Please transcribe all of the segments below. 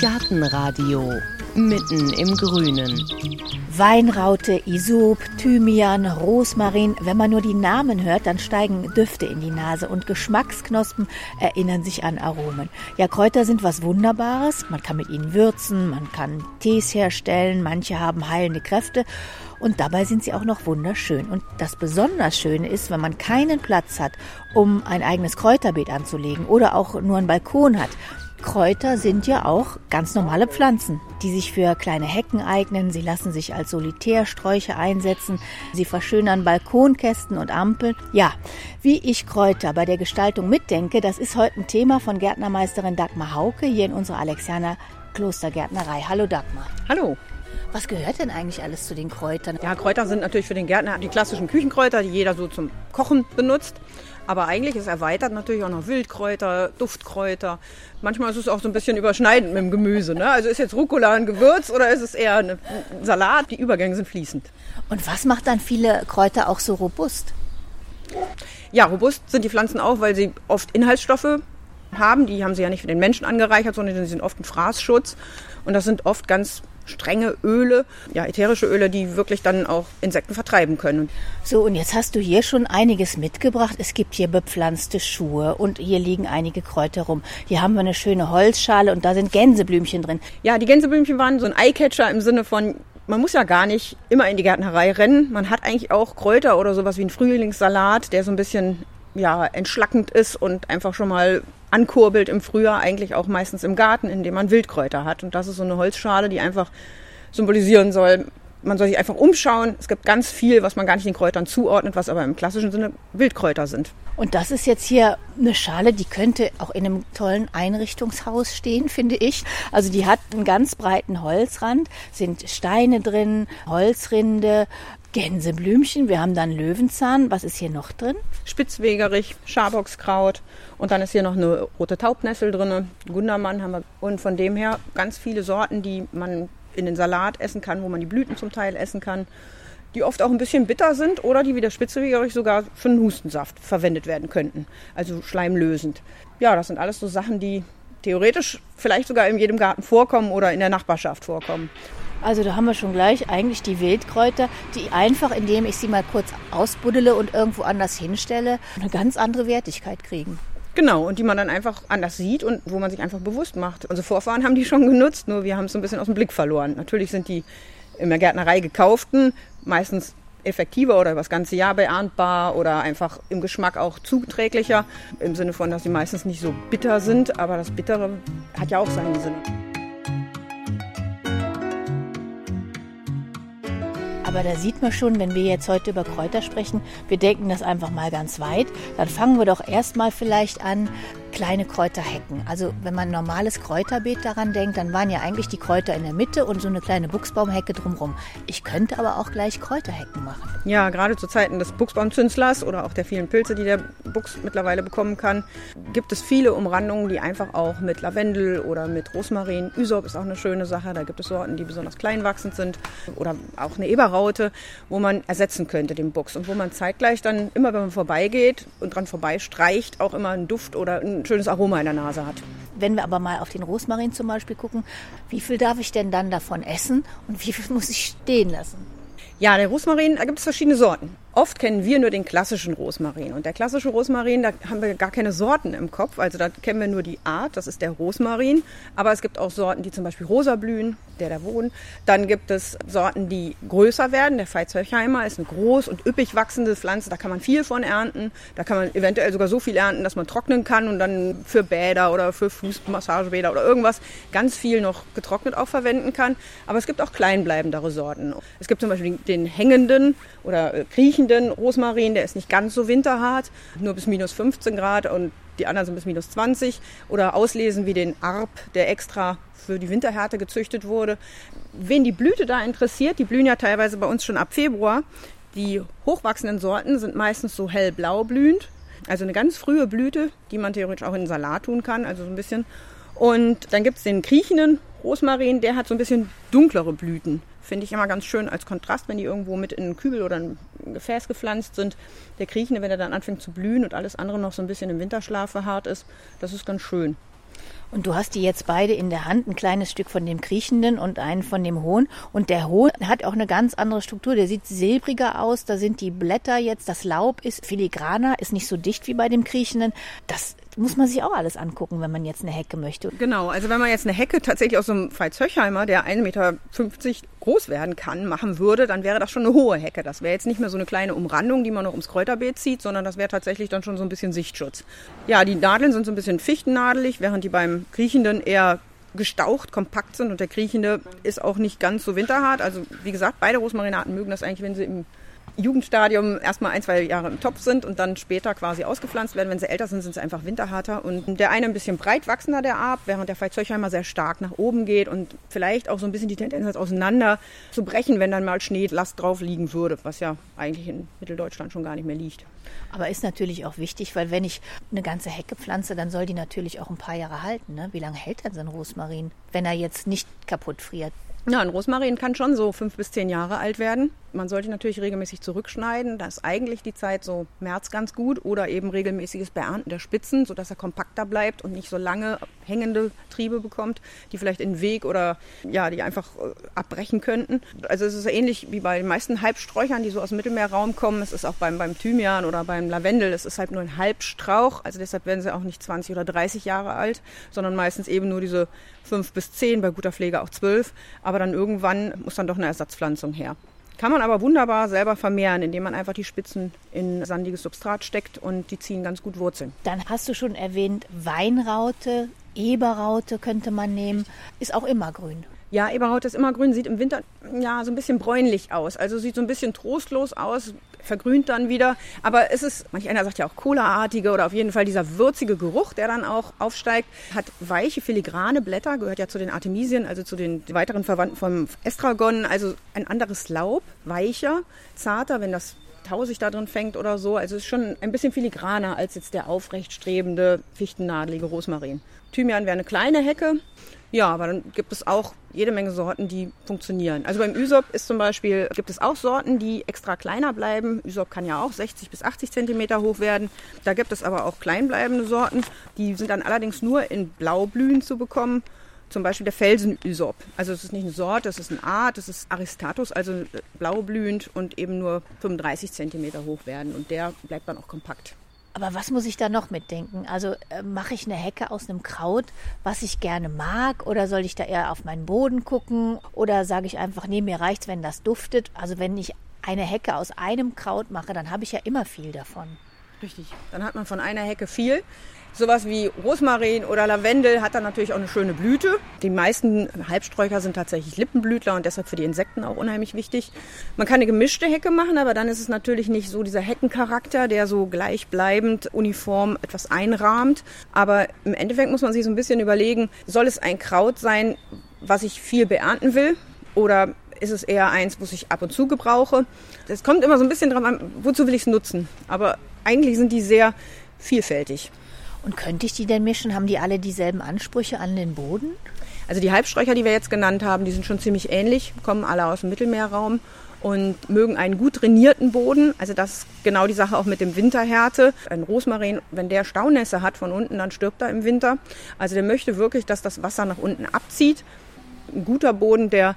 Gartenradio mitten im Grünen. Weinraute, Isop, Thymian, Rosmarin. Wenn man nur die Namen hört, dann steigen Düfte in die Nase und Geschmacksknospen erinnern sich an Aromen. Ja, Kräuter sind was Wunderbares. Man kann mit ihnen würzen, man kann Tees herstellen, manche haben heilende Kräfte und dabei sind sie auch noch wunderschön. Und das besonders Schöne ist, wenn man keinen Platz hat, um ein eigenes Kräuterbeet anzulegen oder auch nur einen Balkon hat, Kräuter sind ja auch ganz normale Pflanzen, die sich für kleine Hecken eignen. Sie lassen sich als Solitärsträuche einsetzen. Sie verschönern Balkonkästen und Ampeln. Ja, wie ich Kräuter bei der Gestaltung mitdenke, das ist heute ein Thema von Gärtnermeisterin Dagmar Hauke hier in unserer Alexianer Klostergärtnerei. Hallo Dagmar. Hallo. Was gehört denn eigentlich alles zu den Kräutern? Ja, Kräuter sind natürlich für den Gärtner die klassischen Küchenkräuter, die jeder so zum Kochen benutzt. Aber eigentlich ist erweitert natürlich auch noch Wildkräuter, Duftkräuter. Manchmal ist es auch so ein bisschen überschneidend mit dem Gemüse. Ne? Also ist jetzt Rucola ein Gewürz oder ist es eher ein Salat? Die Übergänge sind fließend. Und was macht dann viele Kräuter auch so robust? Ja, robust sind die Pflanzen auch, weil sie oft Inhaltsstoffe haben. Die haben sie ja nicht für den Menschen angereichert, sondern sie sind oft ein Fraßschutz. Und das sind oft ganz strenge Öle, ja, ätherische Öle, die wirklich dann auch Insekten vertreiben können. So, und jetzt hast du hier schon einiges mitgebracht. Es gibt hier bepflanzte Schuhe und hier liegen einige Kräuter rum. Hier haben wir eine schöne Holzschale und da sind Gänseblümchen drin. Ja, die Gänseblümchen waren so ein Eyecatcher im Sinne von, man muss ja gar nicht immer in die Gärtnerei rennen. Man hat eigentlich auch Kräuter oder sowas wie einen Frühlingssalat, der so ein bisschen ja, entschlackend ist und einfach schon mal ankurbelt im Frühjahr, eigentlich auch meistens im Garten, indem man Wildkräuter hat. Und das ist so eine Holzschale, die einfach symbolisieren soll, man soll sich einfach umschauen. Es gibt ganz viel, was man gar nicht den Kräutern zuordnet, was aber im klassischen Sinne Wildkräuter sind. Und das ist jetzt hier eine Schale, die könnte auch in einem tollen Einrichtungshaus stehen, finde ich. Also die hat einen ganz breiten Holzrand, sind Steine drin, Holzrinde, Gänseblümchen, wir haben dann Löwenzahn. Was ist hier noch drin? Spitzwegerich, Schaboxkraut und dann ist hier noch eine rote Taubnessel drin. Gundermann haben wir. Und von dem her ganz viele Sorten, die man in den Salat essen kann, wo man die Blüten zum Teil essen kann, die oft auch ein bisschen bitter sind oder die wie der Spitzwegerich sogar für einen Hustensaft verwendet werden könnten. Also schleimlösend. Ja, das sind alles so Sachen, die theoretisch vielleicht sogar in jedem Garten vorkommen oder in der Nachbarschaft vorkommen. Also da haben wir schon gleich eigentlich die Wildkräuter, die einfach, indem ich sie mal kurz ausbuddele und irgendwo anders hinstelle, eine ganz andere Wertigkeit kriegen. Genau, und die man dann einfach anders sieht und wo man sich einfach bewusst macht. Unsere Vorfahren haben die schon genutzt, nur wir haben es so ein bisschen aus dem Blick verloren. Natürlich sind die in der Gärtnerei gekauften meistens effektiver oder das ganze Jahr beerntbar oder einfach im Geschmack auch zuträglicher. Im Sinne von, dass sie meistens nicht so bitter sind, aber das Bittere hat ja auch seinen Sinn. Aber da sieht man schon, wenn wir jetzt heute über Kräuter sprechen, wir denken das einfach mal ganz weit. Dann fangen wir doch erstmal vielleicht an, kleine Kräuterhecken. Also wenn man normales Kräuterbeet daran denkt, dann waren ja eigentlich die Kräuter in der Mitte und so eine kleine Buchsbaumhecke drumherum. Ich könnte aber auch gleich Kräuterhecken machen. Ja, gerade zu Zeiten des Buchsbaumzünslers oder auch der vielen Pilze, die der Buchs mittlerweile bekommen kann, gibt es viele Umrandungen, die einfach auch mit Lavendel oder mit Rosmarin, Ysop ist auch eine schöne Sache, da gibt es Sorten, die besonders klein wachsend sind oder auch eine Eberraute, wo man ersetzen könnte den Buchs und wo man zeitgleich dann immer, wenn man vorbeigeht und dran vorbeistreicht, auch immer einen Duft oder ein schönes Aroma in der Nase hat. Wenn wir aber mal auf den Rosmarin zum Beispiel gucken, wie viel darf ich denn dann davon essen und wie viel muss ich stehen lassen? Ja, der Rosmarin, da gibt es verschiedene Sorten. Oft kennen wir nur den klassischen Rosmarin. Und der klassische Rosmarin, da haben wir gar keine Sorten im Kopf. Also da kennen wir nur die Art, das ist der Rosmarin. Aber es gibt auch Sorten, die zum Beispiel rosa blühen, der da wohnt. Dann gibt es Sorten, die größer werden. Der Veitshöchheimer ist eine groß und üppig wachsende Pflanze. Da kann man viel von ernten. Da kann man eventuell sogar so viel ernten, dass man trocknen kann und dann für Bäder oder für Fußmassagebäder oder irgendwas ganz viel noch getrocknet auch verwenden kann. Aber es gibt auch kleinbleibendere Sorten. Es gibt zum Beispiel den hängenden oder äh, kriechenden Rosmarin, der ist nicht ganz so winterhart, nur bis minus 15 Grad und die anderen sind bis minus 20. Oder auslesen wie den Arp, der extra für die Winterhärte gezüchtet wurde. Wen die Blüte da interessiert, die blühen ja teilweise bei uns schon ab Februar. Die hochwachsenden Sorten sind meistens so hellblau blühend. Also eine ganz frühe Blüte, die man theoretisch auch in den Salat tun kann, also so ein bisschen. Und dann gibt es den kriechenden Rosmarin, der hat so ein bisschen dunklere Blüten. Finde ich immer ganz schön als Kontrast, wenn die irgendwo mit in einen Kübel oder ein Gefäß gepflanzt sind. Der Kriechende, wenn er dann anfängt zu blühen und alles andere noch so ein bisschen im Winterschlaf verharrt ist, das ist ganz schön. Und du hast die jetzt beide in der Hand, ein kleines Stück von dem kriechenden und einen von dem hohen. Und der hohe hat auch eine ganz andere Struktur. Der sieht silbriger aus. Da sind die Blätter jetzt, das Laub ist filigraner, ist nicht so dicht wie bei dem kriechenden. Das muss man sich auch alles angucken, wenn man jetzt eine Hecke möchte. Genau, also wenn man jetzt eine Hecke tatsächlich aus so einem Veitshöchheimer, der 1,50 Meter groß werden kann, machen würde, dann wäre das schon eine hohe Hecke. Das wäre jetzt nicht mehr so eine kleine Umrandung, die man noch ums Kräuterbeet zieht, sondern das wäre tatsächlich dann schon so ein bisschen Sichtschutz. Ja, die Nadeln sind so ein bisschen fichtennadelig, während die beim Kriechenden eher gestaucht, kompakt sind und der Kriechende ist auch nicht ganz so winterhart. Also wie gesagt, beide Rosmarinaten mögen das eigentlich, wenn sie im Jugendstadium erstmal ein, zwei Jahre im Topf sind und dann später quasi ausgepflanzt werden. Wenn sie älter sind, sind sie einfach winterharter. Und der eine ein bisschen breit wachsender, der Arp, während der Veitshöchheimer sehr stark nach oben geht und vielleicht auch so ein bisschen die Tendenz hat, auseinander zu brechen, wenn dann mal Schneelast drauf liegen würde, was ja eigentlich in Mitteldeutschland schon gar nicht mehr liegt. Aber ist natürlich auch wichtig, weil wenn ich eine ganze Hecke pflanze, dann soll die natürlich auch ein paar Jahre halten. Ne? Wie lange hält denn so ein Rosmarin, wenn er jetzt nicht kaputt friert? Ja, ein Rosmarin kann schon so fünf bis zehn Jahre alt werden. Man sollte natürlich regelmäßig zurückschneiden. Da ist eigentlich die Zeit so März ganz gut oder eben regelmäßiges Beernten der Spitzen, sodass er kompakter bleibt und nicht so lange hängende Triebe bekommt, die vielleicht in den Weg oder ja, die einfach äh, abbrechen könnten. Also es ist ähnlich wie bei den meisten Halbsträuchern, die so aus dem Mittelmeerraum kommen. Es ist auch beim, beim Thymian oder beim Lavendel. Es ist halt nur ein Halbstrauch. Also deshalb werden sie auch nicht 20 oder 30 Jahre alt, sondern meistens eben nur diese fünf bis zehn, bei guter Pflege auch zwölf. Aber dann irgendwann muss dann doch eine Ersatzpflanzung her. Kann man aber wunderbar selber vermehren, indem man einfach die Spitzen in sandiges Substrat steckt und die ziehen ganz gut Wurzeln. Dann hast du schon erwähnt, Weinraute, Eberraute könnte man nehmen, ist auch immer grün. Ja, Eberhaut ist immer grün, sieht im Winter ja so ein bisschen bräunlich aus. Also sieht so ein bisschen trostlos aus, vergrünt dann wieder. Aber es ist, manch einer sagt ja auch Cola-artige oder auf jeden Fall dieser würzige Geruch, der dann auch aufsteigt. Hat weiche filigrane Blätter, gehört ja zu den Artemisien, also zu den weiteren Verwandten vom Estragon. Also ein anderes Laub, weicher, zarter, wenn das Tau sich da drin fängt oder so. Also ist schon ein bisschen filigraner als jetzt der aufrechtstrebende, fichtennadelige Rosmarin. Thymian wäre eine kleine Hecke, ja, aber dann gibt es auch jede Menge Sorten, die funktionieren. Also beim Ysop ist zum Beispiel, gibt es auch Sorten, die extra kleiner bleiben. Ysop kann ja auch 60 bis 80 Zentimeter hoch werden. Da gibt es aber auch kleinbleibende Sorten. Die sind dann allerdings nur in Blaublühen zu bekommen. Zum Beispiel der Felsen-Ysop. Also es ist nicht eine Sorte, es ist eine Art, es ist Aristatus, also blaublühend und eben nur 35 Zentimeter hoch werden. Und der bleibt dann auch kompakt. Aber was muss ich da noch mitdenken? Also äh, mache ich eine Hecke aus einem Kraut, was ich gerne mag? Oder soll ich da eher auf meinen Boden gucken? Oder sage ich einfach, nee, mir reicht's, wenn das duftet? Also wenn ich eine Hecke aus einem Kraut mache, dann habe ich ja immer viel davon. Richtig, dann hat man von einer Hecke viel. Sowas wie Rosmarin oder Lavendel hat dann natürlich auch eine schöne Blüte. Die meisten Halbsträucher sind tatsächlich Lippenblütler und deshalb für die Insekten auch unheimlich wichtig. Man kann eine gemischte Hecke machen, aber dann ist es natürlich nicht so dieser Heckencharakter, der so gleichbleibend uniform etwas einrahmt. Aber im Endeffekt muss man sich so ein bisschen überlegen, soll es ein Kraut sein, was ich viel beernten will? Oder ist es eher eins, was ich ab und zu gebrauche? Es kommt immer so ein bisschen drauf an, wozu will ich es nutzen. Aber eigentlich sind die sehr vielfältig. Und könnte ich die denn mischen? Haben die alle dieselben Ansprüche an den Boden? Also die Halbsträucher, die wir jetzt genannt haben, die sind schon ziemlich ähnlich, kommen alle aus dem Mittelmeerraum und mögen einen gut trainierten Boden. Also das ist genau die Sache auch mit dem Winterhärte. Ein Rosmarin, wenn der Staunässe hat von unten, dann stirbt er im Winter. Also der möchte wirklich, dass das Wasser nach unten abzieht. Ein guter Boden, der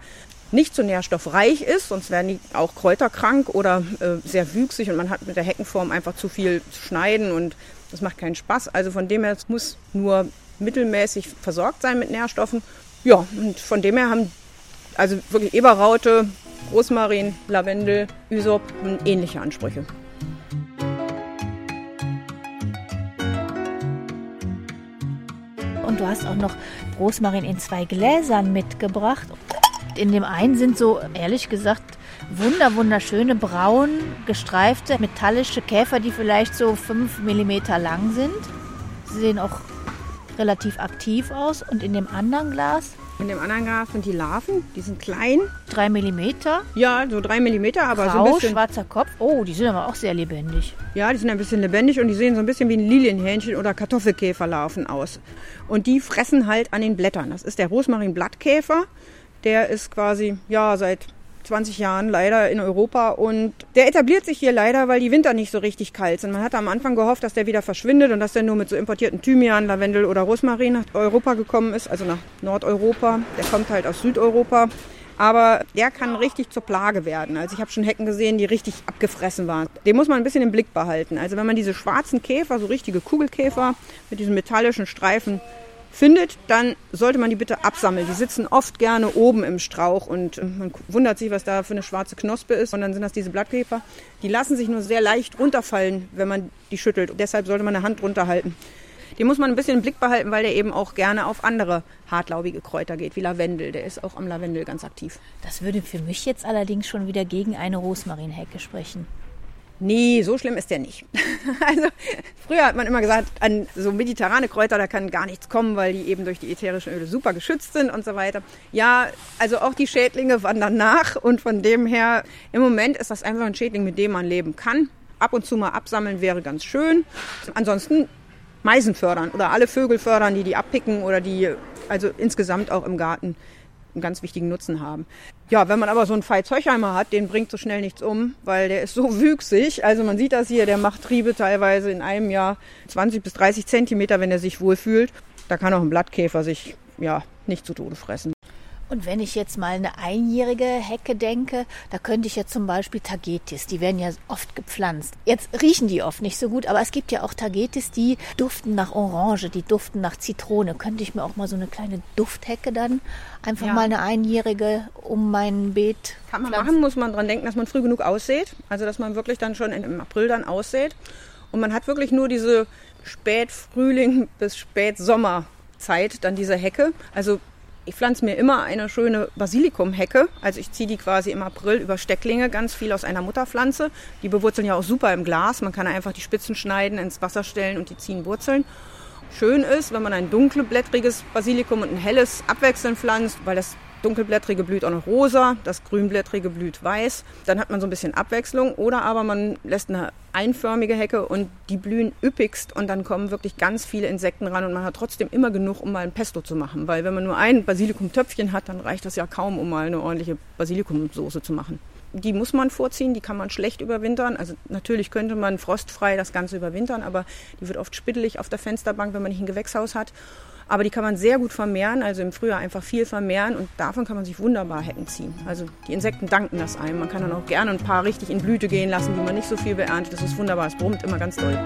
nicht so nährstoffreich ist, sonst werden die auch kräuterkrank oder äh, sehr wüchsig und man hat mit der Heckenform einfach zu viel zu schneiden und das macht keinen Spaß. Also von dem her, es muss nur mittelmäßig versorgt sein mit Nährstoffen. Ja, und von dem her haben also wirklich Eberraute, Rosmarin, Lavendel, Ysop ähnliche Ansprüche. Und du hast auch noch Rosmarin in zwei Gläsern mitgebracht. In dem einen sind so, ehrlich gesagt, wunder wunderschöne braun gestreifte metallische Käfer, die vielleicht so 5 mm lang sind. Sie sehen auch relativ aktiv aus. Und in dem anderen Glas? In dem anderen Glas sind die Larven, die sind klein. 3 mm? Ja, so 3 mm, aber Grau, so ein bisschen... schwarzer Kopf. Oh, die sind aber auch sehr lebendig. Ja, die sind ein bisschen lebendig und die sehen so ein bisschen wie ein Lilienhähnchen oder Kartoffelkäferlarven aus. Und die fressen halt an den Blättern. Das ist der Rosmarinblattkäfer. Der ist quasi, ja, seit 20 Jahren leider in Europa und der etabliert sich hier leider, weil die Winter nicht so richtig kalt sind. Man hat am Anfang gehofft, dass der wieder verschwindet und dass der nur mit so importierten Thymian, Lavendel oder Rosmarin nach Europa gekommen ist, also nach Nordeuropa. Der kommt halt aus Südeuropa. Aber der kann richtig zur Plage werden. Also ich habe schon Hecken gesehen, die richtig abgefressen waren. Den muss man ein bisschen im Blick behalten. Also wenn man diese schwarzen Käfer, so richtige Kugelkäfer mit diesen metallischen Streifen findet, dann sollte man die bitte absammeln. Die sitzen oft gerne oben im Strauch und man wundert sich, was da für eine schwarze Knospe ist. Und dann sind das diese Blattkäfer. Die lassen sich nur sehr leicht runterfallen, wenn man die schüttelt. Deshalb sollte man eine Hand drunter halten. Den muss man ein bisschen im Blick behalten, weil der eben auch gerne auf andere hartlaubige Kräuter geht, wie Lavendel. Der ist auch am Lavendel ganz aktiv. Das würde für mich jetzt allerdings schon wieder gegen eine Rosmarinhecke sprechen. Nee, so schlimm ist der nicht. Also früher hat man immer gesagt, an so mediterrane Kräuter, da kann gar nichts kommen, weil die eben durch die ätherischen Öle super geschützt sind und so weiter. Ja, also auch die Schädlinge wandern nach und von dem her, im Moment ist das einfach ein Schädling, mit dem man leben kann. Ab und zu mal absammeln wäre ganz schön. Ansonsten Meisen fördern oder alle Vögel fördern, die die abpicken oder die also insgesamt auch im Garten einen ganz wichtigen Nutzen haben. Ja, wenn man aber so einen Veit Zeuchheimer hat, den bringt so schnell nichts um, weil der ist so wüchsig. Also man sieht das hier, der macht Triebe teilweise in einem Jahr 20 bis 30 Zentimeter, wenn er sich wohlfühlt. Da kann auch ein Blattkäfer sich ja nicht zu Tode fressen. Und wenn ich jetzt mal eine einjährige Hecke denke, da könnte ich ja zum Beispiel Tagetis, die werden ja oft gepflanzt. Jetzt riechen die oft nicht so gut, aber es gibt ja auch Tagetis, die duften nach Orange, die duften nach Zitrone. Könnte ich mir auch mal so eine kleine Dufthecke dann einfach ja. mal eine einjährige um mein Beet Kann man pflanzen? machen, muss man dran denken, dass man früh genug aussät. Also dass man wirklich dann schon im April dann aussät. Und man hat wirklich nur diese Spätfrühling bis Spätsommerzeit, dann diese Hecke. Also ich pflanze mir immer eine schöne Basilikumhecke. Also ich ziehe die quasi im April über Stecklinge, ganz viel aus einer Mutterpflanze. Die bewurzeln ja auch super im Glas. Man kann einfach die Spitzen schneiden, ins Wasser stellen und die ziehen Wurzeln. Schön ist, wenn man ein dunkelblättriges Basilikum und ein helles abwechselnd pflanzt, weil das dunkelblättrige blüht auch noch rosa, das grünblättrige blüht weiß. Dann hat man so ein bisschen Abwechslung. Oder aber man lässt eine einförmige Hecke und die blühen üppigst und dann kommen wirklich ganz viele Insekten ran und man hat trotzdem immer genug, um mal ein Pesto zu machen. Weil wenn man nur ein Basilikumtöpfchen hat, dann reicht das ja kaum, um mal eine ordentliche Basilikumsoße zu machen. Die muss man vorziehen, die kann man schlecht überwintern. Also natürlich könnte man frostfrei das Ganze überwintern, aber die wird oft spittelig auf der Fensterbank, wenn man nicht ein Gewächshaus hat. Aber die kann man sehr gut vermehren, also im Frühjahr einfach viel vermehren und davon kann man sich wunderbar Hecken ziehen. Also die Insekten danken das einem. Man kann dann auch gerne ein paar richtig in Blüte gehen lassen, die man nicht so viel beerntet. Das ist wunderbar, es brummt immer ganz doll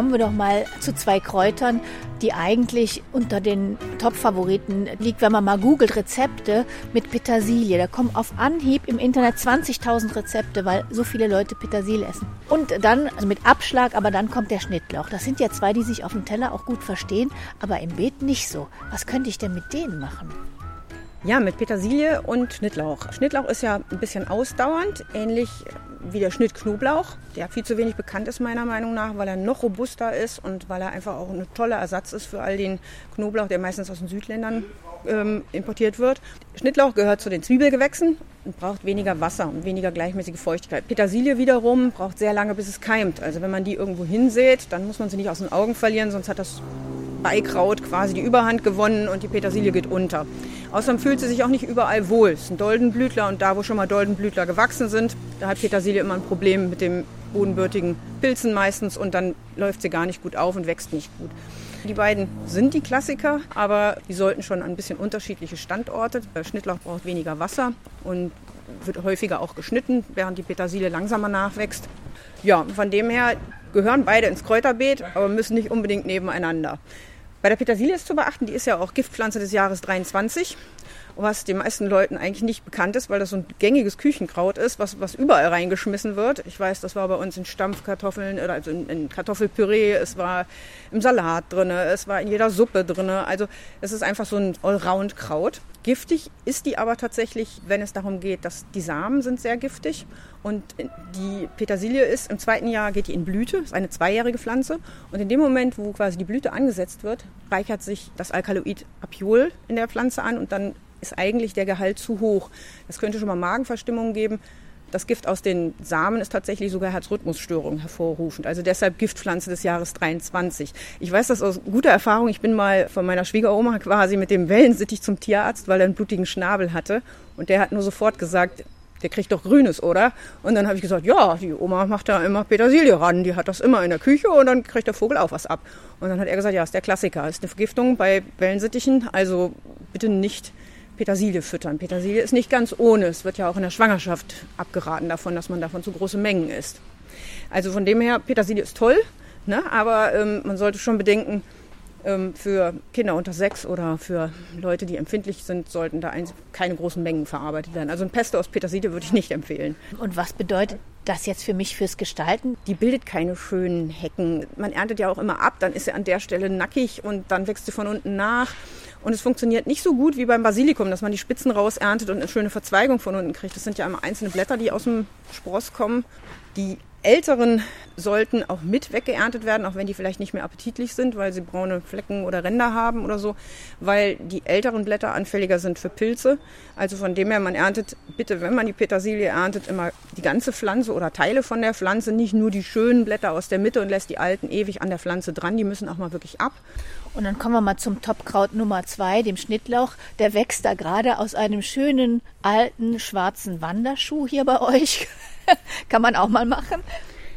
kommen wir doch mal zu zwei Kräutern, die eigentlich unter den Top-Favoriten liegt, wenn man mal googelt Rezepte mit Petersilie. Da kommen auf Anhieb im Internet 20.000 Rezepte, weil so viele Leute Petersilie essen. Und dann, also mit Abschlag, aber dann kommt der Schnittlauch. Das sind ja zwei, die sich auf dem Teller auch gut verstehen, aber im Beet nicht so. Was könnte ich denn mit denen machen? Ja, mit Petersilie und Schnittlauch. Schnittlauch ist ja ein bisschen ausdauernd, ähnlich wie der Schnittknoblauch, der viel zu wenig bekannt ist meiner Meinung nach, weil er noch robuster ist und weil er einfach auch ein toller Ersatz ist für all den Knoblauch, der meistens aus den Südländern ähm, importiert wird. Schnittlauch gehört zu den Zwiebelgewächsen und braucht weniger Wasser und weniger gleichmäßige Feuchtigkeit. Petersilie wiederum braucht sehr lange, bis es keimt. Also wenn man die irgendwo hinsät, dann muss man sie nicht aus den Augen verlieren, sonst hat das Beikraut quasi die Überhand gewonnen und die Petersilie geht unter. Außerdem fühlt sie sich auch nicht überall wohl. Es ein Doldenblütler und da, wo schon mal Doldenblütler gewachsen sind, da hat Petersilie immer ein Problem mit dem bodenbürtigen Pilzen meistens und dann läuft sie gar nicht gut auf und wächst nicht gut. Die beiden sind die Klassiker, aber die sollten schon an ein bisschen unterschiedliche Standorte. Der Schnittlauch braucht weniger Wasser und wird häufiger auch geschnitten, während die Petersilie langsamer nachwächst. Ja, von dem her gehören beide ins Kräuterbeet, aber müssen nicht unbedingt nebeneinander. Bei der Petersilie ist zu beachten, die ist ja auch Giftpflanze des Jahres 23 was den meisten Leuten eigentlich nicht bekannt ist, weil das so ein gängiges Küchenkraut ist, was, was überall reingeschmissen wird. Ich weiß, das war bei uns in Stampfkartoffeln oder also in, in Kartoffelpüree, es war im Salat drin, es war in jeder Suppe drin. Also es ist einfach so ein Allround-Kraut. Giftig ist die aber tatsächlich, wenn es darum geht, dass die Samen sind sehr giftig und die Petersilie ist im zweiten Jahr geht die in Blüte, ist eine zweijährige Pflanze und in dem Moment, wo quasi die Blüte angesetzt wird, reichert sich das Alkaloid Apiol in der Pflanze an und dann ist eigentlich der Gehalt zu hoch. Das könnte schon mal Magenverstimmungen geben. Das Gift aus den Samen ist tatsächlich sogar Herzrhythmusstörungen hervorrufend. Also deshalb Giftpflanze des Jahres 23. Ich weiß das aus guter Erfahrung. Ich bin mal von meiner Schwiegeroma quasi mit dem Wellensittich zum Tierarzt, weil er einen blutigen Schnabel hatte. Und der hat nur sofort gesagt, der kriegt doch Grünes, oder? Und dann habe ich gesagt, ja, die Oma macht da immer Petersilie ran, die hat das immer in der Küche und dann kriegt der Vogel auch was ab. Und dann hat er gesagt, ja, ist der Klassiker, ist eine Vergiftung bei Wellensittichen, also bitte nicht Petersilie füttern. Petersilie ist nicht ganz ohne, es wird ja auch in der Schwangerschaft abgeraten davon, dass man davon zu große Mengen isst. Also von dem her, Petersilie ist toll, ne? aber ähm, man sollte schon bedenken, ähm, für Kinder unter sechs oder für Leute, die empfindlich sind, sollten da keine großen Mengen verarbeitet werden. Also ein Pesto aus Petersilie würde ich nicht empfehlen. Und was bedeutet das jetzt für mich fürs Gestalten? Die bildet keine schönen Hecken. Man erntet ja auch immer ab, dann ist sie an der Stelle nackig und dann wächst sie von unten nach. Und es funktioniert nicht so gut wie beim Basilikum, dass man die Spitzen rauserntet und eine schöne Verzweigung von unten kriegt. Das sind ja immer einzelne Blätter, die aus dem Spross kommen. Die älteren sollten auch mit weggeerntet werden, auch wenn die vielleicht nicht mehr appetitlich sind, weil sie braune Flecken oder Ränder haben oder so, weil die älteren Blätter anfälliger sind für Pilze. Also von dem her, man erntet bitte, wenn man die Petersilie erntet, immer die ganze Pflanze oder Teile von der Pflanze, nicht nur die schönen Blätter aus der Mitte und lässt die alten ewig an der Pflanze dran, die müssen auch mal wirklich ab. Und dann kommen wir mal zum Topkraut Nummer zwei, dem Schnittlauch. Der wächst da gerade aus einem schönen alten schwarzen Wanderschuh hier bei euch. Kann man auch mal machen.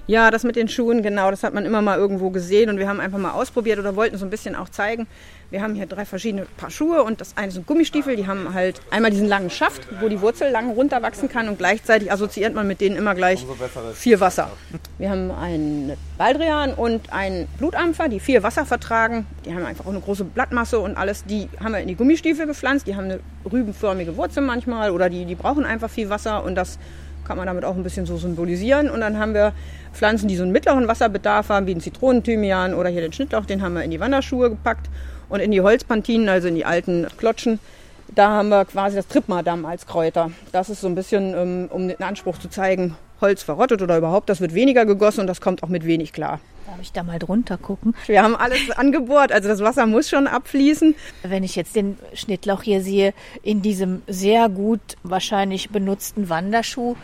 Ja, das mit den Schuhen, genau, das hat man immer mal irgendwo gesehen und wir haben einfach mal ausprobiert oder wollten so ein bisschen auch zeigen. Wir haben hier drei verschiedene Paar Schuhe und das eine sind Gummistiefel, die haben halt einmal diesen langen Schaft, wo die Wurzel lang runterwachsen kann und gleichzeitig assoziiert man mit denen immer gleich viel Wasser. Wir haben einen Baldrian und einen Blutampfer, die viel Wasser vertragen. Die haben einfach auch eine große Blattmasse und alles. Die haben wir in die Gummistiefel gepflanzt. Die haben eine rübenförmige Wurzel manchmal oder die, die brauchen einfach viel Wasser und das kann man damit auch ein bisschen so symbolisieren. Und dann haben wir Pflanzen, die so einen mittleren Wasserbedarf haben, wie den Zitronenthymian oder hier den Schnittlauch, den haben wir in die Wanderschuhe gepackt. Und in die Holzpantinen, also in die alten Klotschen, da haben wir quasi das Tripmadam als Kräuter. Das ist so ein bisschen, ähm, um den Anspruch zu zeigen, Holz verrottet oder überhaupt, das wird weniger gegossen und das kommt auch mit wenig klar. Darf ich da mal drunter gucken? Wir haben alles angebohrt, also das Wasser muss schon abfließen. Wenn ich jetzt den Schnittlauch hier sehe, in diesem sehr gut wahrscheinlich benutzten Wanderschuh,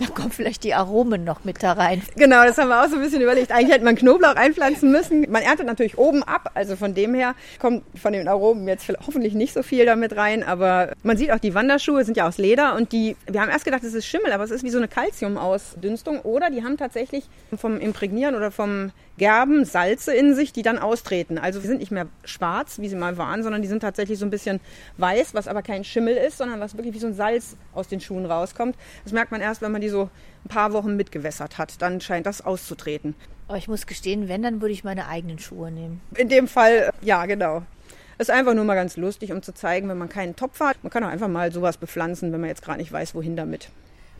da kommen vielleicht die Aromen noch mit da rein. Genau, das haben wir auch so ein bisschen überlegt. Eigentlich hätte man Knoblauch einpflanzen müssen. Man erntet natürlich oben ab, also von dem her kommt von den Aromen jetzt hoffentlich nicht so viel damit rein. Aber man sieht auch, die Wanderschuhe sind ja aus Leder und die, wir haben erst gedacht, es ist Schimmel, aber es ist wie so eine Calciumausdünstung. Oder die haben tatsächlich vom Imprägnieren oder vom Gerben Salze in sich, die dann austreten. Also die sind nicht mehr schwarz, wie sie mal waren, sondern die sind tatsächlich so ein bisschen weiß, was aber kein Schimmel ist, sondern was wirklich wie so ein Salz aus den Schuhen rauskommt. Das merkt man erst, wenn man die so ein paar Wochen mitgewässert hat. Dann scheint das auszutreten. Aber ich muss gestehen, wenn, dann würde ich meine eigenen Schuhe nehmen. In dem Fall, ja, genau. Ist einfach nur mal ganz lustig, um zu zeigen, wenn man keinen Topf hat. Man kann auch einfach mal sowas bepflanzen, wenn man jetzt gerade nicht weiß, wohin damit.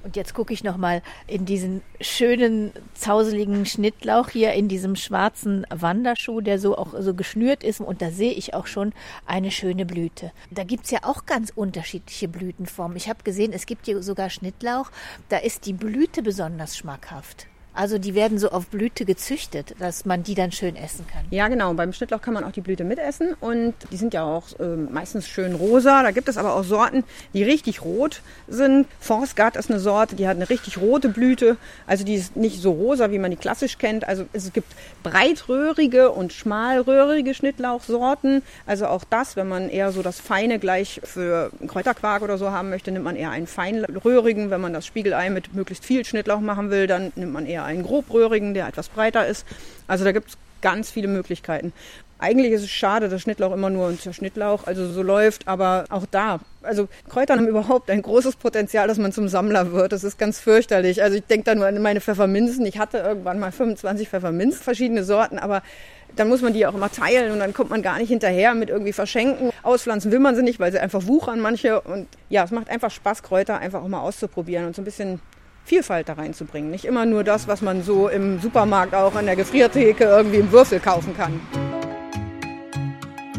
Und jetzt gucke ich noch mal in diesen schönen zauseligen Schnittlauch hier in diesem schwarzen Wanderschuh, der so auch so geschnürt ist. Und da sehe ich auch schon eine schöne Blüte. Da gibt's ja auch ganz unterschiedliche Blütenformen. Ich habe gesehen, es gibt hier sogar Schnittlauch. Da ist die Blüte besonders schmackhaft. Also die werden so auf Blüte gezüchtet, dass man die dann schön essen kann. Ja, genau. Beim Schnittlauch kann man auch die Blüte mitessen und die sind ja auch äh, meistens schön rosa. Da gibt es aber auch Sorten, die richtig rot sind. Forstgard ist eine Sorte, die hat eine richtig rote Blüte. Also die ist nicht so rosa, wie man die klassisch kennt. Also es gibt breitröhrige und schmalröhrige Schnittlauchsorten. Also auch das, wenn man eher so das Feine gleich für Kräuterquark oder so haben möchte, nimmt man eher einen feinröhrigen. Wenn man das Spiegelei mit möglichst viel Schnittlauch machen will, dann nimmt man eher eher einen grobröhrigen, der etwas breiter ist. Also da gibt es ganz viele Möglichkeiten. Eigentlich ist es schade, dass Schnittlauch immer nur unter Schnittlauch also so läuft, aber auch da. Also Kräuter haben überhaupt ein großes Potenzial, dass man zum Sammler wird. Das ist ganz fürchterlich. Also ich denke da nur an meine Pfefferminzen. Ich hatte irgendwann mal 25 Pfefferminzen, verschiedene Sorten, aber dann muss man die auch immer teilen und dann kommt man gar nicht hinterher mit irgendwie verschenken. Auspflanzen will man sie nicht, weil sie einfach wuchern manche. Und ja, es macht einfach Spaß, Kräuter einfach auch mal auszuprobieren und so ein bisschen Vielfalt da reinzubringen. Nicht immer nur das, was man so im Supermarkt auch an der Gefriertheke irgendwie im Würfel kaufen kann.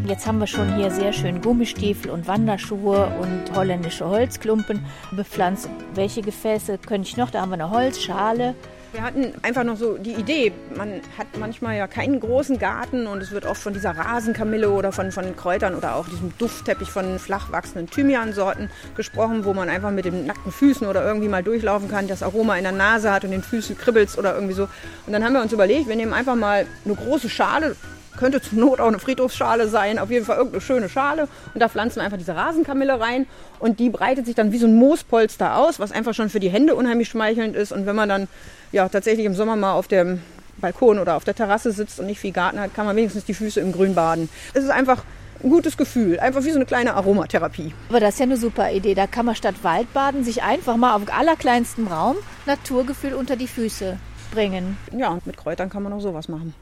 Jetzt haben wir schon hier sehr schön Gummistiefel und Wanderschuhe und holländische Holzklumpen bepflanzt. Welche Gefäße könnte ich noch? Da haben wir eine Holzschale. Wir hatten einfach noch so die Idee, man hat manchmal ja keinen großen Garten und es wird oft von dieser Rasenkamille oder von, von Kräutern oder auch diesem Duftteppich von flach wachsenden Thymiansorten gesprochen, wo man einfach mit den nackten Füßen oder irgendwie mal durchlaufen kann, das Aroma in der Nase hat und den Füßen kribbelt oder irgendwie so. Und dann haben wir uns überlegt, wir nehmen einfach mal eine große Schale, könnte zur Not auch eine Friedhofsschale sein, auf jeden Fall irgendeine schöne Schale. Und da pflanzen wir einfach diese Rasenkamille rein. Und die breitet sich dann wie so ein Moospolster aus, was einfach schon für die Hände unheimlich schmeichelnd ist. Und wenn man dann ja tatsächlich im Sommer mal auf dem Balkon oder auf der Terrasse sitzt und nicht viel Garten hat, kann man wenigstens die Füße im Grün baden. Es ist einfach ein gutes Gefühl, einfach wie so eine kleine Aromatherapie. Aber das ist ja eine super Idee. Da kann man statt Waldbaden sich einfach mal auf allerkleinstem Raum Naturgefühl unter die Füße bringen. Ja, und mit Kräutern kann man auch sowas machen.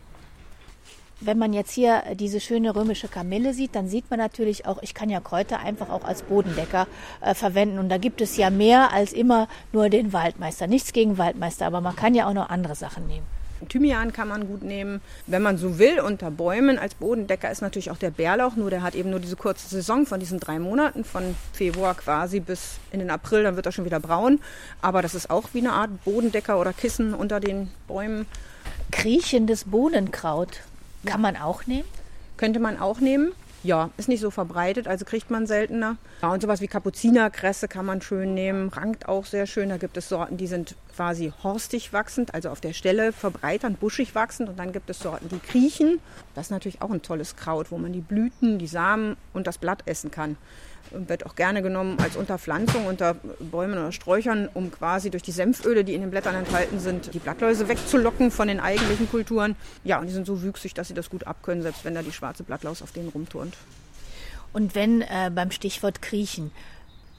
Wenn man jetzt hier diese schöne römische Kamille sieht, dann sieht man natürlich auch, ich kann ja Kräuter einfach auch als Bodendecker äh, verwenden. Und da gibt es ja mehr als immer nur den Waldmeister. Nichts gegen Waldmeister, aber man kann ja auch noch andere Sachen nehmen. Thymian kann man gut nehmen, wenn man so will. Unter Bäumen als Bodendecker ist natürlich auch der Bärlauch, nur der hat eben nur diese kurze Saison von diesen drei Monaten, von Februar quasi bis in den April, dann wird er schon wieder braun. Aber das ist auch wie eine Art Bodendecker oder Kissen unter den Bäumen. Kriechendes Bohnenkraut kann man auch nehmen? Könnte man auch nehmen. Ja, ist nicht so verbreitet, also kriegt man seltener. Ja, und sowas wie Kapuzinerkresse kann man schön nehmen, rankt auch sehr schön. Da gibt es Sorten, die sind quasi horstig wachsend, also auf der Stelle verbreitern, buschig wachsend. Und dann gibt es Sorten, die kriechen. Das ist natürlich auch ein tolles Kraut, wo man die Blüten, die Samen und das Blatt essen kann wird auch gerne genommen als Unterpflanzung unter Bäumen oder Sträuchern, um quasi durch die Senföle, die in den Blättern enthalten sind, die Blattläuse wegzulocken von den eigentlichen Kulturen. Ja, und die sind so wüchsig, dass sie das gut abkönnen, selbst wenn da die schwarze Blattlaus auf denen rumturnt. Und wenn äh, beim Stichwort Kriechen,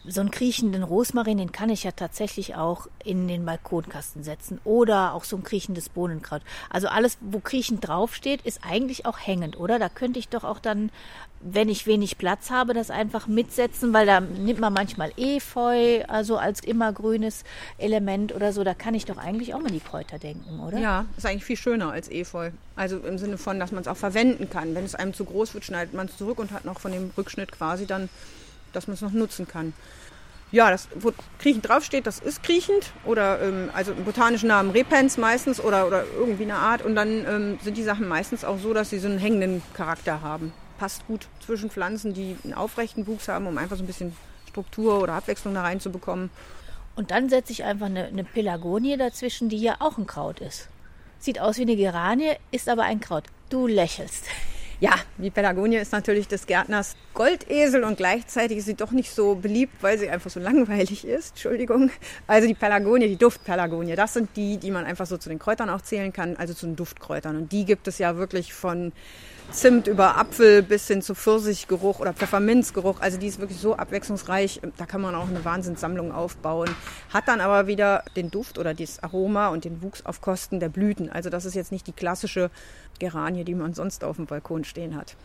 so einen kriechenden Rosmarin, den kann ich ja tatsächlich auch in den Balkonkasten setzen. Oder auch so ein kriechendes Bohnenkraut. Also alles, wo kriechend draufsteht, ist eigentlich auch hängend, oder? Da könnte ich doch auch dann wenn ich wenig Platz habe, das einfach mitsetzen, weil da nimmt man manchmal Efeu, also als immergrünes Element oder so. Da kann ich doch eigentlich auch mal die Kräuter denken, oder? Ja, ist eigentlich viel schöner als Efeu. Also im Sinne von, dass man es auch verwenden kann. Wenn es einem zu groß wird, schneidet man es zurück und hat noch von dem Rückschnitt quasi dann, dass man es noch nutzen kann. Ja, das, wo kriechend draufsteht, das ist kriechend oder ähm, also im botanischen Namen Repens meistens oder, oder irgendwie eine Art. Und dann ähm, sind die Sachen meistens auch so, dass sie so einen hängenden Charakter haben passt gut zwischen Pflanzen, die einen aufrechten Wuchs haben, um einfach so ein bisschen Struktur oder Abwechslung da reinzubekommen. Und dann setze ich einfach eine, eine Pelagonie dazwischen, die ja auch ein Kraut ist. Sieht aus wie eine Geranie, ist aber ein Kraut. Du lächelst. Ja, die Pelagonie ist natürlich des Gärtners Goldesel und gleichzeitig ist sie doch nicht so beliebt, weil sie einfach so langweilig ist. Entschuldigung. Also die Pelagonie, die Duftpelagonie, das sind die, die man einfach so zu den Kräutern auch zählen kann, also zu den Duftkräutern. Und die gibt es ja wirklich von Zimt über Apfel bis hin zu Pfirsichgeruch oder Pfefferminzgeruch. Also die ist wirklich so abwechslungsreich. Da kann man auch eine Wahnsinnssammlung aufbauen. Hat dann aber wieder den Duft oder das Aroma und den Wuchs auf Kosten der Blüten. Also das ist jetzt nicht die klassische Geranie, die man sonst auf dem Balkon stehen hat.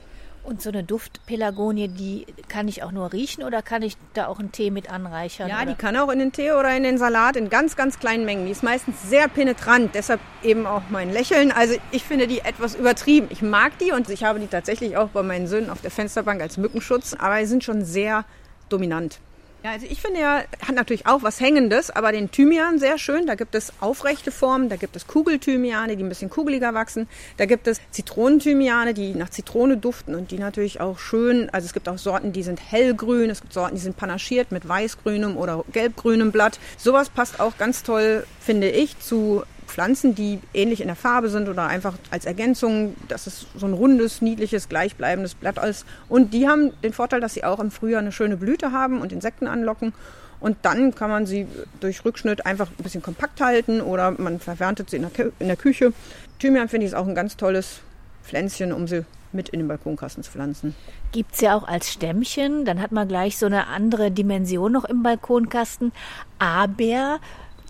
Und so eine Duftpelagonie, die kann ich auch nur riechen oder kann ich da auch einen Tee mit anreichern? Ja, oder? die kann auch in den Tee oder in den Salat in ganz, ganz kleinen Mengen. Die ist meistens sehr penetrant, deshalb eben auch mein Lächeln. Also ich finde die etwas übertrieben. Ich mag die und ich habe die tatsächlich auch bei meinen Söhnen auf der Fensterbank als Mückenschutz, aber die sind schon sehr dominant. Ja, also ich finde ja, hat natürlich auch was Hängendes, aber den Thymian sehr schön. Da gibt es aufrechte Formen, da gibt es Kugelthymiane, die ein bisschen kugeliger wachsen. Da gibt es Zitronenthymiane, die nach Zitrone duften und die natürlich auch schön, also es gibt auch Sorten, die sind hellgrün, es gibt Sorten, die sind panaschiert mit weißgrünem oder gelbgrünem Blatt. Sowas passt auch ganz toll, finde ich, zu Pflanzen, die ähnlich in der Farbe sind oder einfach als Ergänzung, dass es so ein rundes, niedliches, gleichbleibendes Blatt ist. Und die haben den Vorteil, dass sie auch im Frühjahr eine schöne Blüte haben und Insekten anlocken. Und dann kann man sie durch Rückschnitt einfach ein bisschen kompakt halten oder man verwerntet sie in der, in der Küche. Thymian finde ich ist auch ein ganz tolles Pflänzchen, um sie mit in den Balkonkasten zu pflanzen. Gibt es ja auch als Stämmchen, dann hat man gleich so eine andere Dimension noch im Balkonkasten. Aber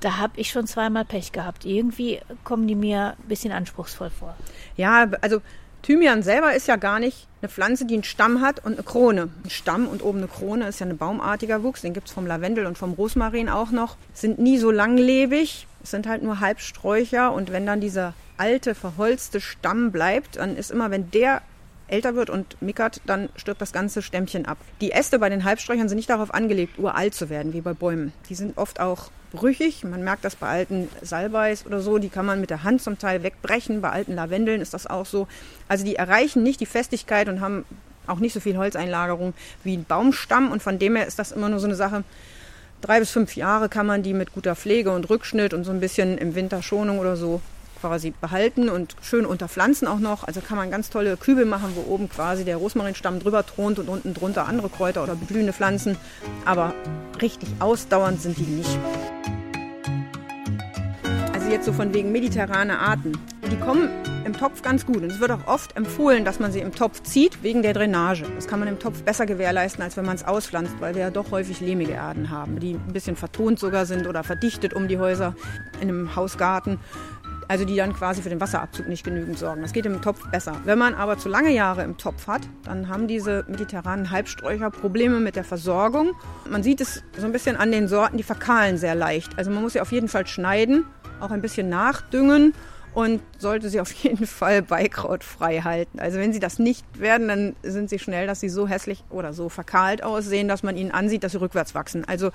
da habe ich schon zweimal Pech gehabt. Irgendwie kommen die mir ein bisschen anspruchsvoll vor. Ja, also Thymian selber ist ja gar nicht eine Pflanze, die einen Stamm hat und eine Krone. Ein Stamm und oben eine Krone ist ja ein baumartiger Wuchs. Den gibt es vom Lavendel und vom Rosmarin auch noch. Sind nie so langlebig. Es sind halt nur Halbsträucher. Und wenn dann dieser alte, verholzte Stamm bleibt, dann ist immer, wenn der älter wird und mickert, dann stirbt das ganze Stämmchen ab. Die Äste bei den Halbsträuchern sind nicht darauf angelegt, uralt zu werden, wie bei Bäumen. Die sind oft auch brüchig. Man merkt das bei alten Salbeis oder so, die kann man mit der Hand zum Teil wegbrechen. Bei alten Lavendeln ist das auch so. Also die erreichen nicht die Festigkeit und haben auch nicht so viel Holzeinlagerung wie ein Baumstamm. Und von dem her ist das immer nur so eine Sache. Drei bis fünf Jahre kann man die mit guter Pflege und Rückschnitt und so ein bisschen im Winter Schonung oder so quasi behalten und schön unterpflanzen auch noch. Also kann man ganz tolle Kübel machen, wo oben quasi der Rosmarinstamm drüber thront und unten drunter andere Kräuter oder blühende Pflanzen. Aber richtig ausdauernd sind die nicht. Jetzt so von wegen mediterrane Arten. Die kommen im Topf ganz gut. Und es wird auch oft empfohlen, dass man sie im Topf zieht, wegen der Drainage. Das kann man im Topf besser gewährleisten, als wenn man es auspflanzt, weil wir ja doch häufig lehmige Erden haben, die ein bisschen vertont sogar sind oder verdichtet um die Häuser in einem Hausgarten also die dann quasi für den Wasserabzug nicht genügend sorgen. Das geht im Topf besser. Wenn man aber zu lange Jahre im Topf hat, dann haben diese mediterranen Halbsträucher Probleme mit der Versorgung. Man sieht es so ein bisschen an den Sorten, die verkahlen sehr leicht. Also man muss sie auf jeden Fall schneiden, auch ein bisschen nachdüngen und sollte sie auf jeden Fall beikrautfrei halten. Also wenn sie das nicht werden, dann sind sie schnell, dass sie so hässlich oder so verkahlt aussehen, dass man ihnen ansieht, dass sie rückwärts wachsen. Also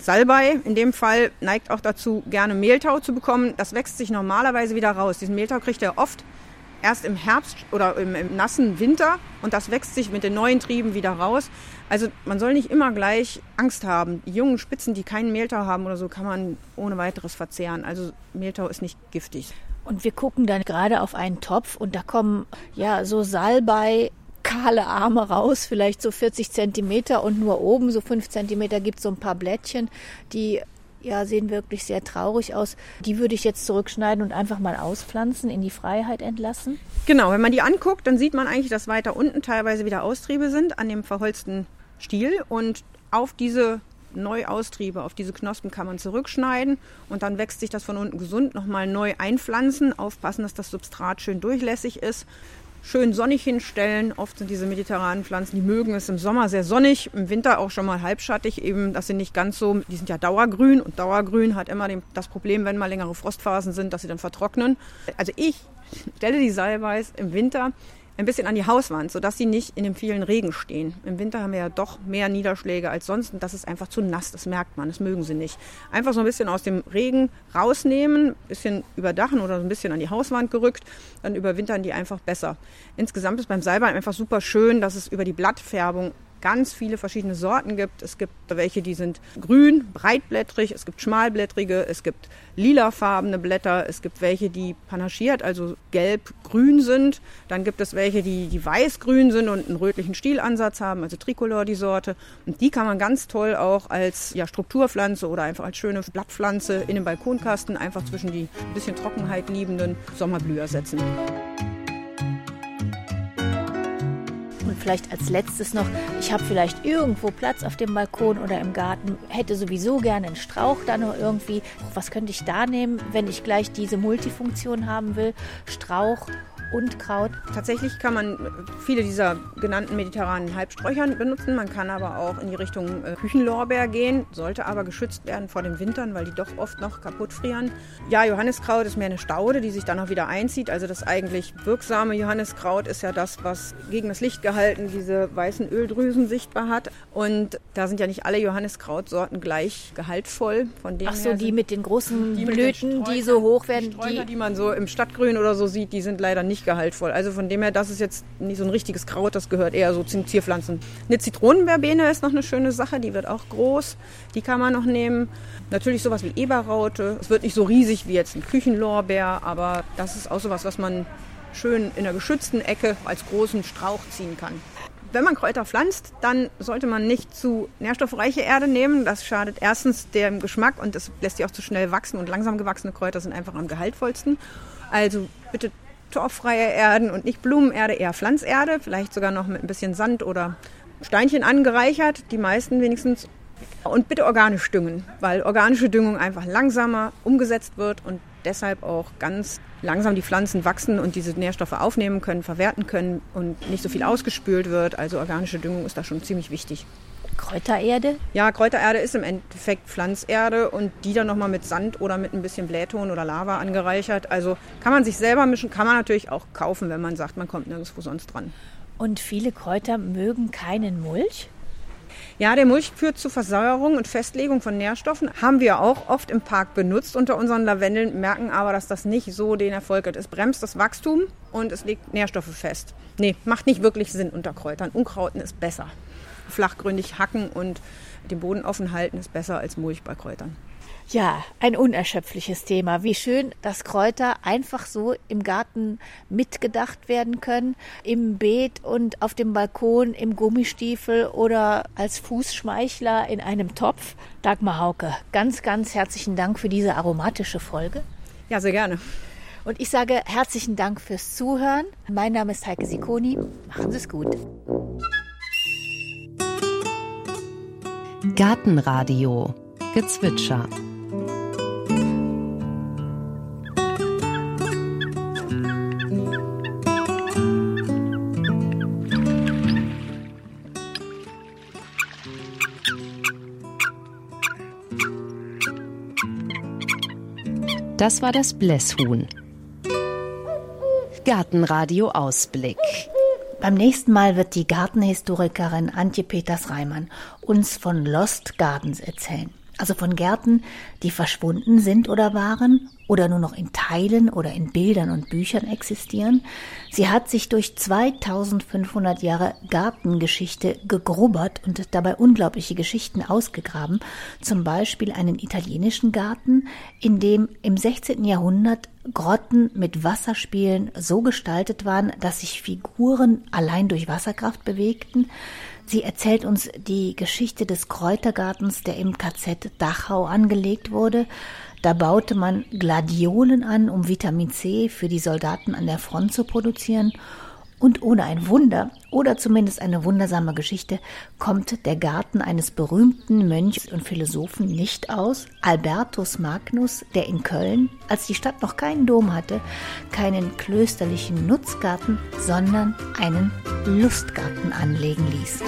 Salbei in dem Fall neigt auch dazu, gerne Mehltau zu bekommen. Das wächst sich normalerweise wieder raus. Diesen Mehltau kriegt er oft erst im Herbst oder im, im, nassen Winter und das wächst sich mit den neuen Trieben wieder raus. Also man soll nicht immer gleich Angst haben. Die jungen Spitzen, die keinen Mehltau haben oder so, kann man ohne weiteres verzehren. Also Mehltau ist nicht giftig. Und wir gucken dann gerade auf einen Topf und da kommen ja so Salbei, kahle Arme raus, vielleicht so 40 Zentimeter und nur oben so 5 Zentimeter gibt es so ein paar Blättchen, die ja, sehen wirklich sehr traurig aus. Die würde ich jetzt zurückschneiden und einfach mal auspflanzen, in die Freiheit entlassen. Genau, wenn man die anguckt, dann sieht man eigentlich, dass weiter unten teilweise wieder Austriebe sind an dem verholzten Stiel und auf diese Neuaustriebe, auf diese Knospen kann man zurückschneiden und dann wächst sich das von unten gesund nochmal neu einpflanzen. Aufpassen, dass das Substrat schön durchlässig ist. Schön sonnig hinstellen. Oft sind diese mediterranen Pflanzen, die mögen es im Sommer sehr sonnig, im Winter auch schon mal halbschattig, eben, dass sie nicht ganz so, die sind ja dauergrün und dauergrün hat immer das Problem, wenn mal längere Frostphasen sind, dass sie dann vertrocknen. Also ich stelle die Salbeis im Winter ein bisschen an die Hauswand, sodass sie nicht in dem vielen Regen stehen. Im Winter haben wir ja doch mehr Niederschläge als sonst und das ist einfach zu nass, das merkt man, das mögen sie nicht. Einfach so ein bisschen aus dem Regen rausnehmen, ein bisschen überdachen oder so ein bisschen an die Hauswand gerückt, dann überwintern die einfach besser. Insgesamt ist beim Salbein einfach super schön, dass es über die Blattfärbung ganz viele verschiedene Sorten gibt. Es gibt welche, die sind grün, breitblättrig, es gibt schmalblättrige, es gibt lilafarbene Blätter, es gibt welche, die panaschiert, also gelb-grün sind. Dann gibt es welche, die, die weiß-grün sind und einen rötlichen Stielansatz haben, also Tricolor die Sorte. Und die kann man ganz toll auch als ja, Strukturpflanze oder einfach als schöne Blattpflanze in den Balkonkasten einfach zwischen die ein bisschen Trockenheit liebenden Sommerblüher setzen. Vielleicht als letztes noch, ich habe vielleicht irgendwo Platz auf dem Balkon oder im Garten, hätte sowieso gerne einen Strauch da nur irgendwie. Was könnte ich da nehmen, wenn ich gleich diese Multifunktion haben will? Strauch und Kraut. Tatsächlich kann man viele dieser genannten mediterranen Halbsträuchern benutzen. Man kann aber auch in die Richtung äh, Küchenlorbeer gehen, sollte aber geschützt werden vor den Wintern, weil die doch oft noch kaputt frieren. Ja, Johanniskraut ist mehr eine Staude, die sich dann auch wieder einzieht. Also das eigentlich wirksame Johanniskraut ist ja das, was gegen das Licht gehalten diese weißen Öldrüsen sichtbar hat. Und da sind ja nicht alle Johanniskrautsorten gleich gehaltvoll. Von Ach so, die mit den großen die Blüten, die so hoch werden. Die, die man so im Stadtgrün oder so sieht, die sind leider nicht nicht gehaltvoll. Also von dem her, das ist jetzt nicht so ein richtiges Kraut, das gehört eher so zu Zierpflanzen. Eine Zitronenverbene ist noch eine schöne Sache, die wird auch groß. Die kann man noch nehmen. Natürlich sowas wie Eberraute. Es wird nicht so riesig wie jetzt ein Küchenlorbeer, aber das ist auch sowas, was man schön in einer geschützten Ecke als großen Strauch ziehen kann. Wenn man Kräuter pflanzt, dann sollte man nicht zu nährstoffreiche Erde nehmen. Das schadet erstens dem Geschmack und es lässt sie auch zu schnell wachsen und langsam gewachsene Kräuter sind einfach am gehaltvollsten. Also bitte torffreie Erden und nicht Blumenerde, eher Pflanzerde, vielleicht sogar noch mit ein bisschen Sand oder Steinchen angereichert, die meisten wenigstens. Und bitte organisch düngen, weil organische Düngung einfach langsamer umgesetzt wird und deshalb auch ganz langsam die Pflanzen wachsen und diese Nährstoffe aufnehmen können, verwerten können und nicht so viel ausgespült wird. Also organische Düngung ist da schon ziemlich wichtig. Kräutererde? Ja, Kräutererde ist im Endeffekt Pflanzerde und die dann nochmal mit Sand oder mit ein bisschen Blähton oder Lava angereichert. Also kann man sich selber mischen, kann man natürlich auch kaufen, wenn man sagt, man kommt nirgendwo sonst dran. Und viele Kräuter mögen keinen Mulch? Ja, der Mulch führt zu Versäuerung und Festlegung von Nährstoffen. Haben wir auch oft im Park benutzt unter unseren Lavendeln, merken aber, dass das nicht so den Erfolg hat. Es bremst das Wachstum und es legt Nährstoffe fest. Nee, macht nicht wirklich Sinn unter Kräutern. Unkrauten ist besser. Flachgründig hacken und den Boden offen halten ist besser als Mulch bei Kräutern. Ja, ein unerschöpfliches Thema. Wie schön, dass Kräuter einfach so im Garten mitgedacht werden können, im Beet und auf dem Balkon, im Gummistiefel oder als Fußschmeichler in einem Topf. Dagmar Hauke, ganz, ganz herzlichen Dank für diese aromatische Folge. Ja, sehr gerne. Und ich sage herzlichen Dank fürs Zuhören. Mein Name ist Heike Sikoni. Machen Sie es gut. Gartenradio Gezwitscher Das war das Blässhuhn. Gartenradio Ausblick. Beim nächsten Mal wird die Gartenhistorikerin Antje Peters-Reimann uns von Lost Gardens erzählen also von Gärten, die verschwunden sind oder waren oder nur noch in Teilen oder in Bildern und Büchern existieren. Sie hat sich durch 2500 Jahre Gartengeschichte gegrubbert und dabei unglaubliche Geschichten ausgegraben. Zum Beispiel einen italienischen Garten, in dem im 16. Jahrhundert Grotten mit Wasserspielen so gestaltet waren, dass sich Figuren allein durch Wasserkraft bewegten. Sie erzählt uns die Geschichte des Kräutergartens, der im KZ Dachau angelegt wurde. Da baute man Gladiolen an, um Vitamin C für die Soldaten an der Front zu produzieren. Und ohne ein Wunder oder zumindest eine wundersame Geschichte kommt der Garten eines berühmten Mönchs und Philosophen nicht aus, Albertus Magnus, der in Köln, als die Stadt noch keinen Dom hatte, keinen klösterlichen Nutzgarten, sondern einen Lustgarten anlegen ließ.